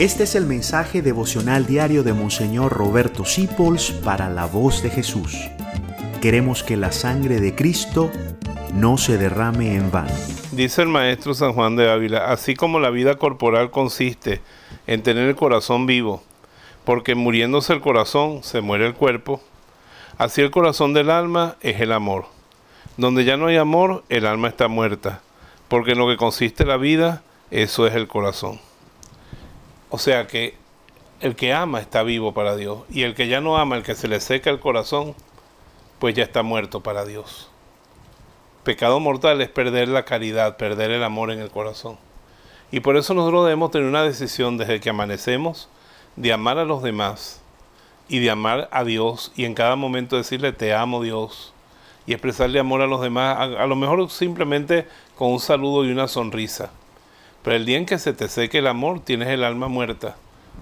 Este es el mensaje devocional diario de Monseñor Roberto Sipols para la voz de Jesús. Queremos que la sangre de Cristo no se derrame en vano. Dice el maestro San Juan de Ávila, así como la vida corporal consiste en tener el corazón vivo, porque muriéndose el corazón se muere el cuerpo, así el corazón del alma es el amor. Donde ya no hay amor, el alma está muerta, porque en lo que consiste la vida, eso es el corazón. O sea que el que ama está vivo para Dios y el que ya no ama, el que se le seca el corazón, pues ya está muerto para Dios. Pecado mortal es perder la caridad, perder el amor en el corazón. Y por eso nosotros debemos tener una decisión desde que amanecemos de amar a los demás y de amar a Dios y en cada momento decirle te amo Dios y expresarle amor a los demás, a, a lo mejor simplemente con un saludo y una sonrisa pero el día en que se te seque el amor, tienes el alma muerta.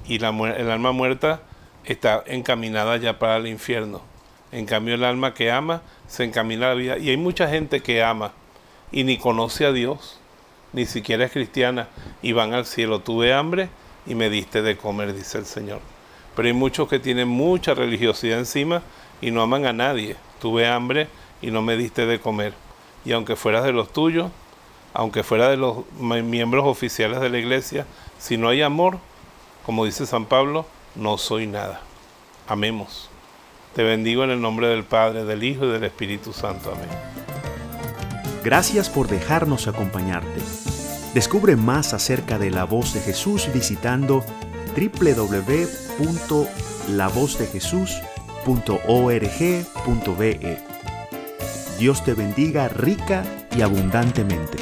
Y el alma muerta está encaminada ya para el infierno. En cambio, el alma que ama se encamina a la vida. Y hay mucha gente que ama y ni conoce a Dios, ni siquiera es cristiana, y van al cielo. Tuve hambre y me diste de comer, dice el Señor. Pero hay muchos que tienen mucha religiosidad encima y no aman a nadie. Tuve hambre y no me diste de comer. Y aunque fueras de los tuyos, aunque fuera de los miembros oficiales de la iglesia, si no hay amor, como dice San Pablo, no soy nada. Amemos. Te bendigo en el nombre del Padre, del Hijo y del Espíritu Santo. Amén. Gracias por dejarnos acompañarte. Descubre más acerca de la voz de Jesús visitando www.lavozdejesús.org.be. Dios te bendiga rica y abundantemente.